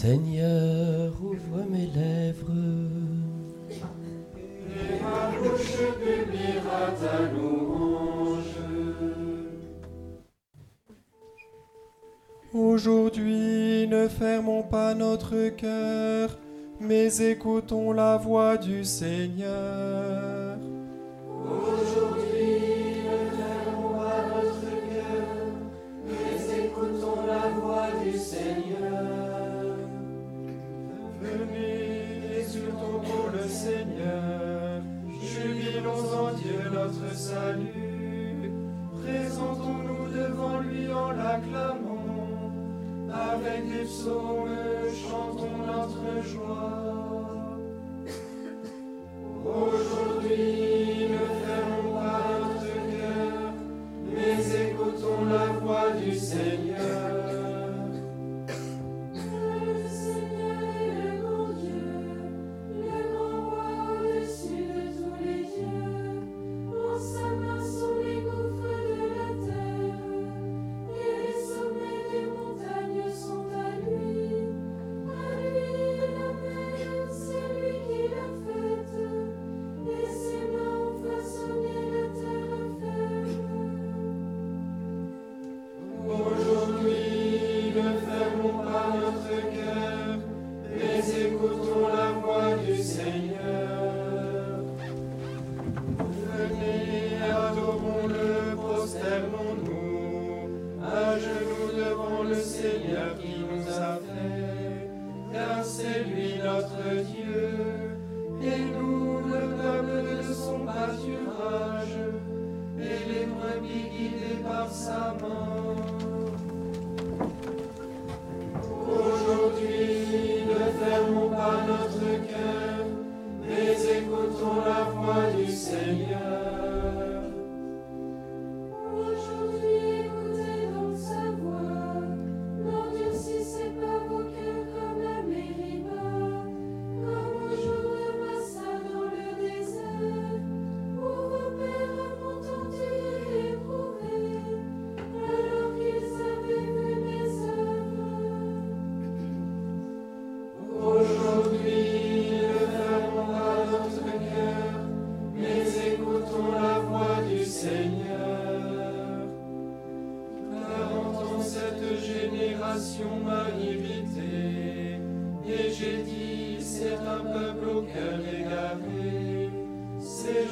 Seigneur, ouvre mes lèvres. Et ma bouche publiera ta louange. Aujourd'hui, ne fermons pas notre cœur, mais écoutons la voix du Seigneur. notre salut. Présentons-nous devant lui en l'acclamant. Avec des psaumes, chantons notre joie. Hallelujah.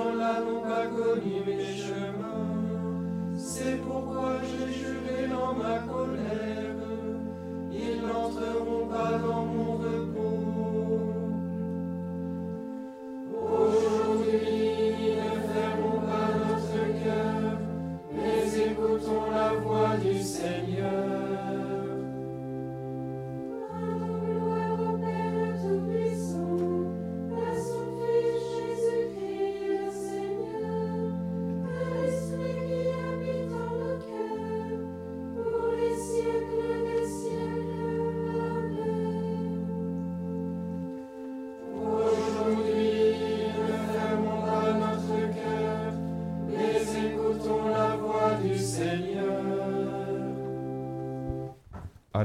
gens-là n'ont pas connu mes chemins. C'est pourquoi j'ai juré dans ma colère, ils n'entreront pas dans mon repos.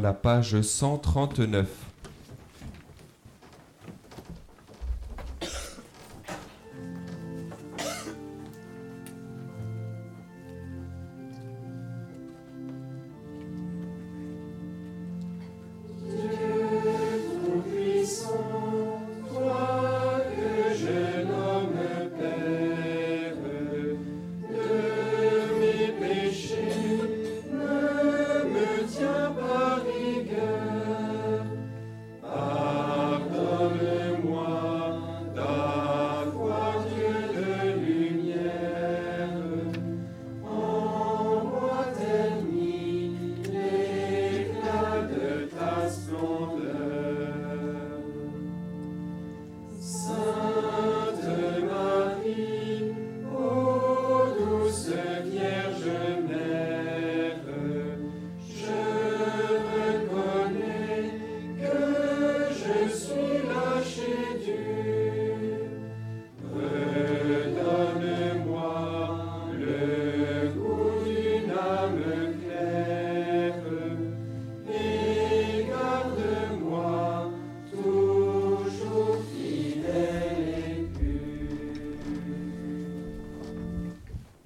la page 139.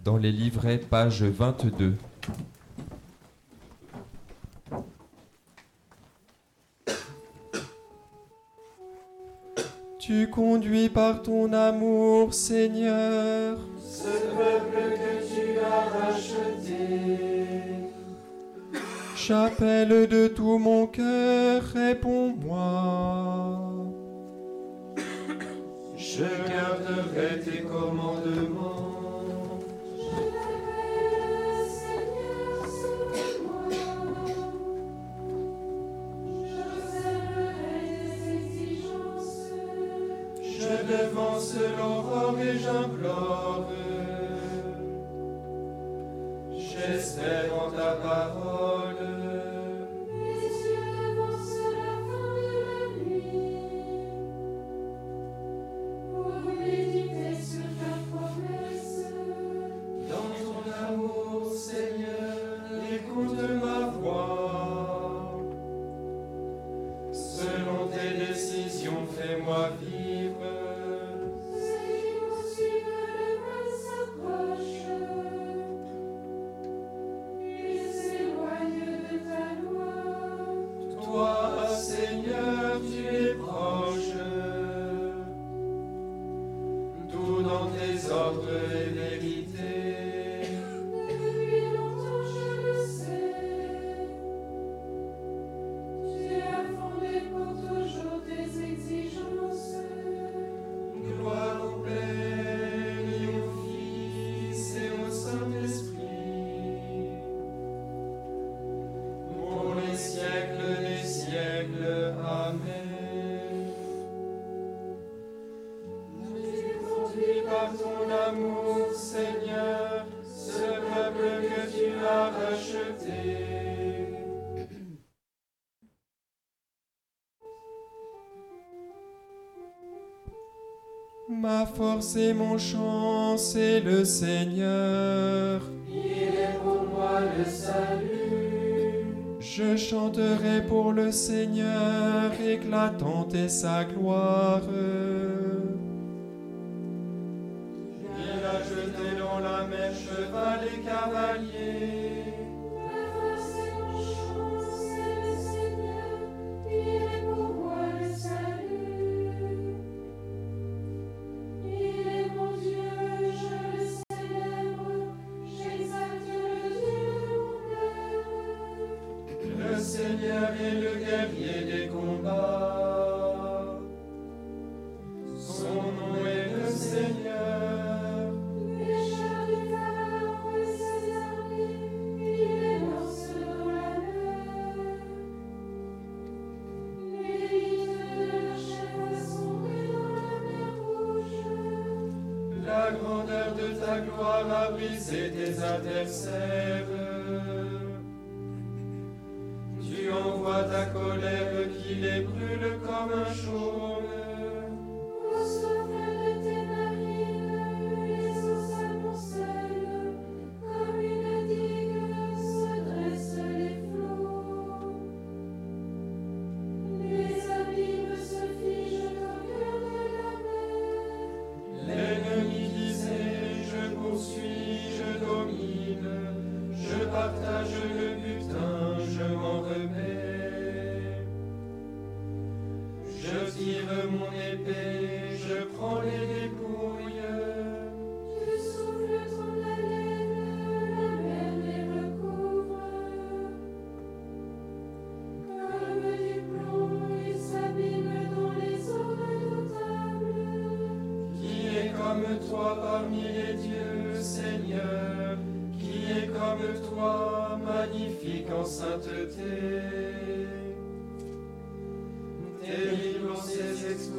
dans les livrets, page 22. Tu conduis par ton amour, Seigneur, ce peuple que tu as racheté. J'appelle de tout mon cœur, réponds-moi. Je garderai tes commandements. je devance l'aurore et j'implore. J'espère en ta parole. of the Ma force et mon chant, c'est le Seigneur. Il est pour moi le salut. Je chanterai pour le Seigneur, éclatante est sa gloire. Il a jeté dans la mer cheval et cavalier. âme a brisé tes adversaires.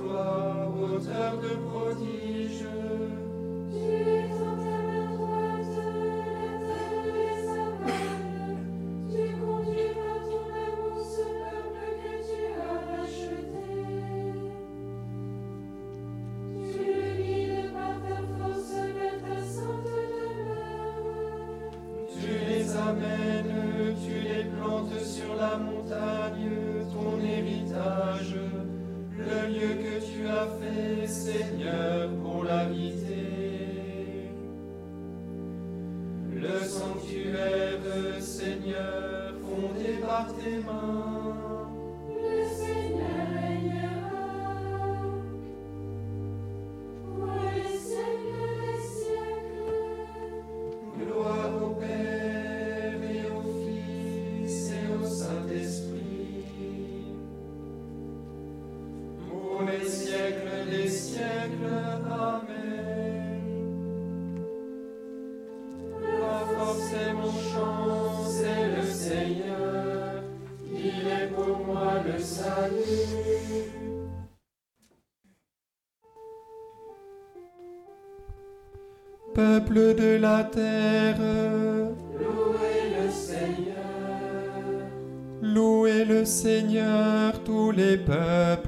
toi, auteur de prodiges. De la terre, Louez le Seigneur. louez le Seigneur tous les peuples.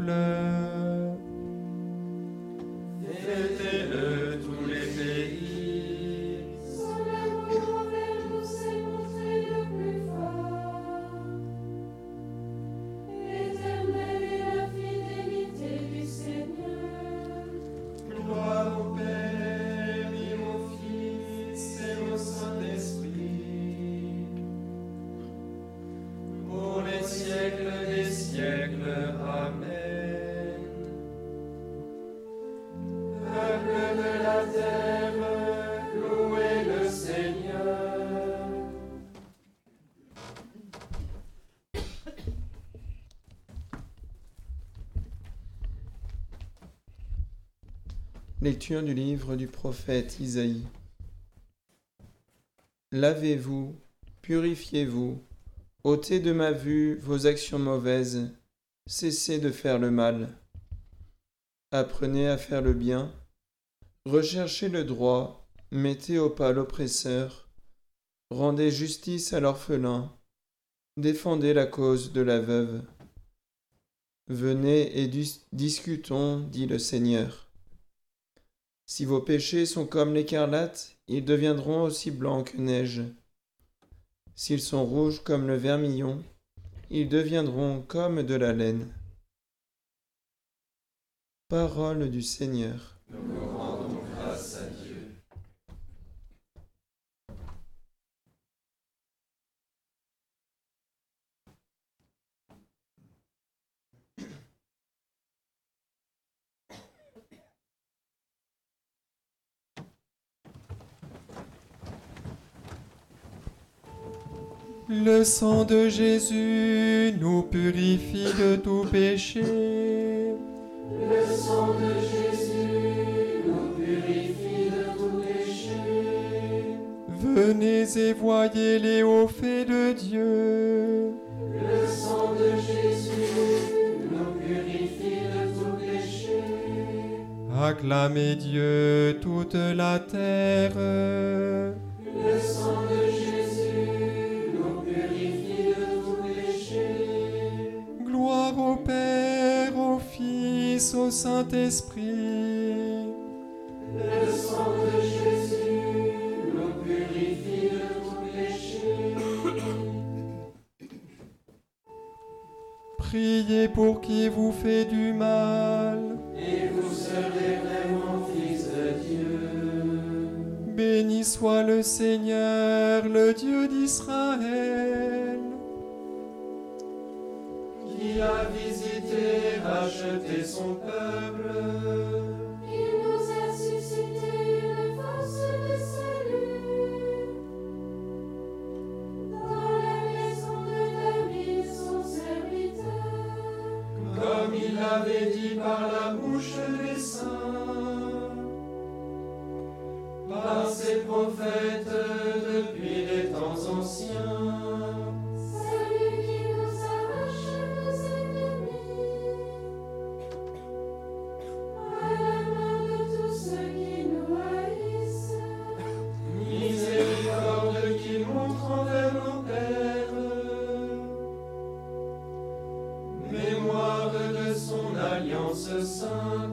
Lecture du livre du prophète Isaïe. Lavez-vous, purifiez-vous, ôtez de ma vue vos actions mauvaises, cessez de faire le mal. Apprenez à faire le bien, recherchez le droit, mettez au pas l'oppresseur, rendez justice à l'orphelin, défendez la cause de la veuve. Venez et dis- discutons, dit le Seigneur. Si vos péchés sont comme l'écarlate, ils deviendront aussi blancs que neige. S'ils sont rouges comme le vermillon, ils deviendront comme de la laine. Parole du Seigneur. Nous rendons grâce à Dieu. Le sang de Jésus nous purifie de tout péché. Le sang de Jésus nous purifie de tout péché. Venez et voyez les hauts faits de Dieu. Le sang de Jésus nous purifie de tout péché. Acclamez Dieu toute la terre. Le sang de Jésus Fils, au Saint-Esprit. Le sang de Jésus nous purifie de tout péché. Priez pour qui vous fait du mal. Et vous serez vraiment fils de Dieu. Béni soit le Seigneur, le Dieu d'Israël. A visité, racheté son peuple. Alliance sainte.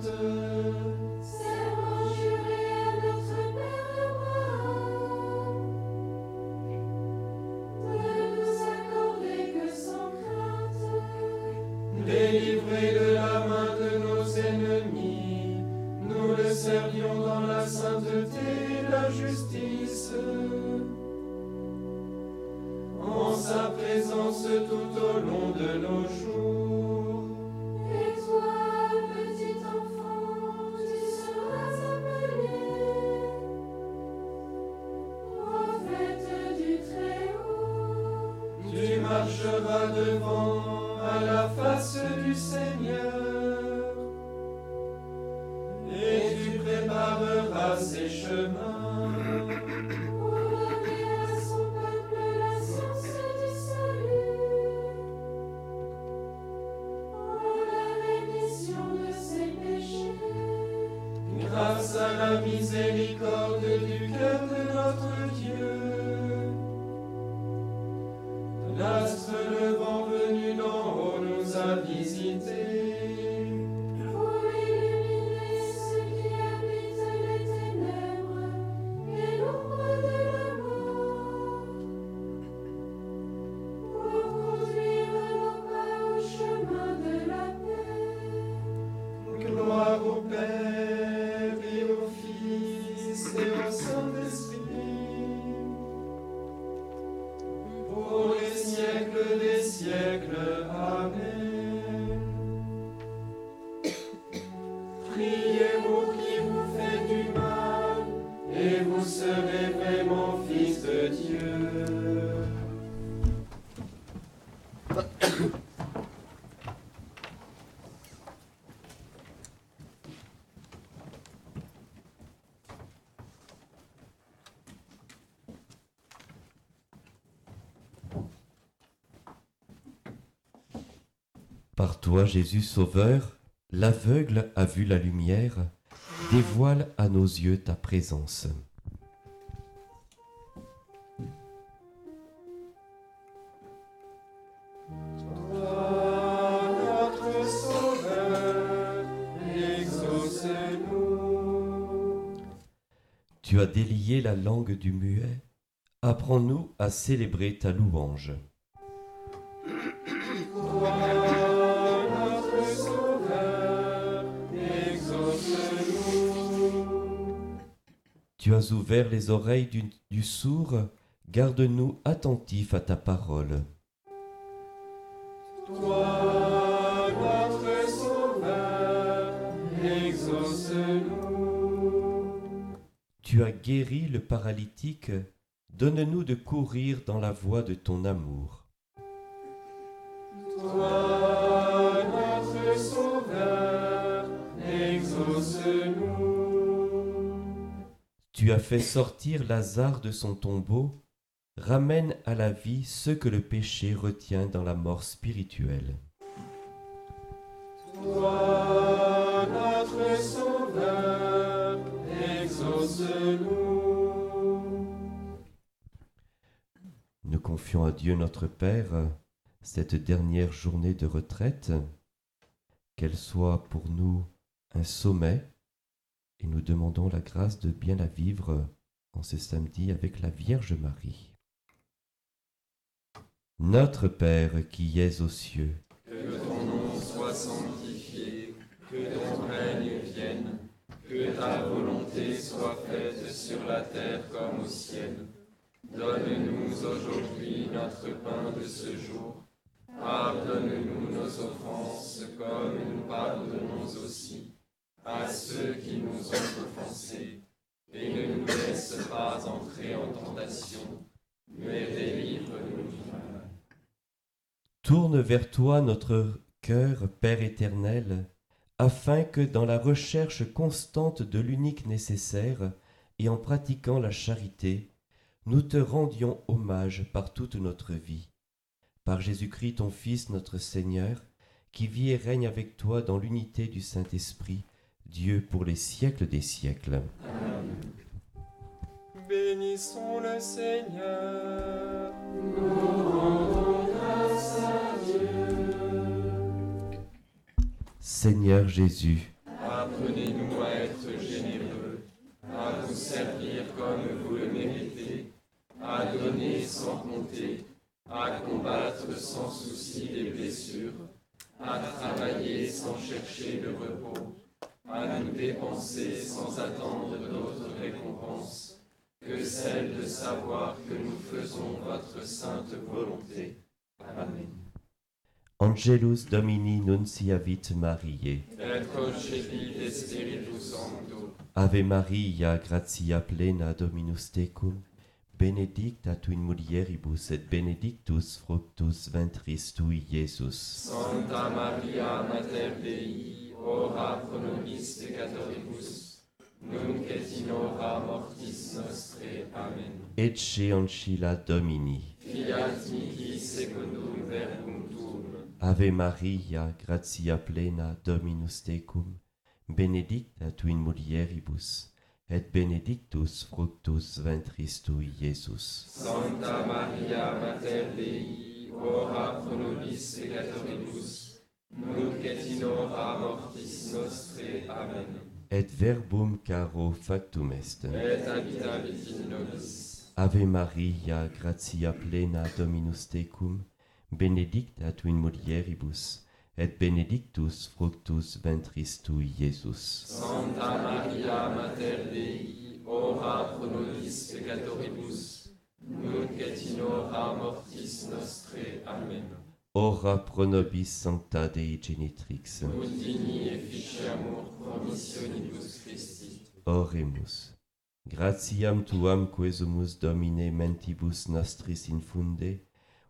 Et tu prépareras ses chemins. Par toi, Jésus Sauveur, l'aveugle a vu la lumière, dévoile à nos yeux ta présence. Tu as délié la langue du muet, apprends-nous à célébrer ta louange. Tu as ouvert les oreilles du, sourd, garde-nous attentifs à ta parole. Toi, notre Sauveur, exauce-nous. Tu as guéri le paralytique, donne-nous de courir dans la voie de ton amour. Toi, notre Sauveur, exauce-nous. Tu as fait sortir Lazare de son tombeau, ramène à la vie ceux que le péché retient dans la mort spirituelle. Nous confions à Dieu notre Père cette dernière journée de retraite, qu'elle soit pour nous un sommet, et nous demandons la grâce de bien la vivre en ce samedi avec la Vierge Marie. Notre Père qui es aux cieux, Que ton nom soit sanctifié, que ton règne vienne, que ta volonté soit faite sur la terre comme au ciel. Donne-nous aujourd'hui notre pain de ce jour. Pardonne-nous nos offenses comme nous pardonnons aussi à ceux qui nous ont offensés. Et ne nous laisse pas entrer en tentation, mais délivre-nous. Tourne vers toi notre cœur, Père éternel, afin que dans la recherche constante de l'unique nécessaire et en pratiquant la charité, nous te rendions hommage par toute notre vie. Par Jésus-Christ, ton Fils, notre Seigneur, qui vit et règne avec toi dans l'unité du Saint-Esprit, Dieu pour les siècles des siècles. Bénissons le Seigneur. Seigneur Jésus, Apprenez-nous à être généreux, à vous servir comme vous le méritez, à donner sans compter, à combattre sans souci les blessures, à travailler sans chercher le repos, à nous dépenser sans attendre d'autres récompenses, que celle de savoir que nous faisons votre sainte volonté. Amen. Angelus Domini nunciavit Mariae. Et concepit de Spiritus Sancto. Ave Maria, gratia plena Dominus tecum, benedicta tu in mulieribus et benedictus fructus ventris tui, Iesus. Santa Maria Mater Dei, ora pro nobis peccatoribus, nunc et in hora mortis nostrae. Amen. Ecce ancilla Domini. Fiat mihi secundum verbum tuum. Ave Maria, gratia plena Dominus tecum, benedicta tu in mulieribus, et benedictus fructus ventris tui, Iesus. Santa Maria Mater Dei, ora pro nobis peccatoribus, Nunc et in hora mortis nostre. Amen. Et verbum caro factum est. Et habitavit in nobis. Ave Maria, gratia plena Dominus tecum, benedicta tu in mulieribus, et benedictus fructus ventris tui, Iesus. Santa Maria, Mater Dei, ora pro nobis peccatoribus, nunc et in hora mortis nostre. Amen ora pro nobis sancta Dei genitrix. Undini et ficiamur promissionibus Christi. Oremus. Gratiam tuam quesumus Domine mentibus nostris infunde,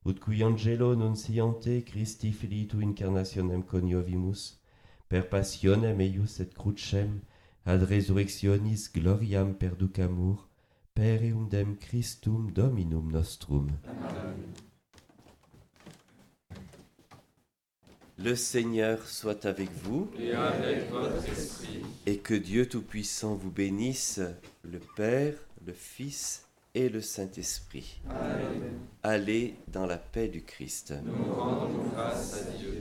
ut cui angelo nunciante Christi filii tu incarnationem coniovimus, per passionem eius et crucem, ad resurrectionis gloriam perducamur, per eundem Christum Dominum nostrum. Amen. Le Seigneur soit avec vous Et avec votre esprit. et que Dieu Tout-Puissant vous bénisse, le Père, le Fils et le Saint-Esprit. Amen. Allez dans la paix du Christ. Nous rendons grâce à Dieu.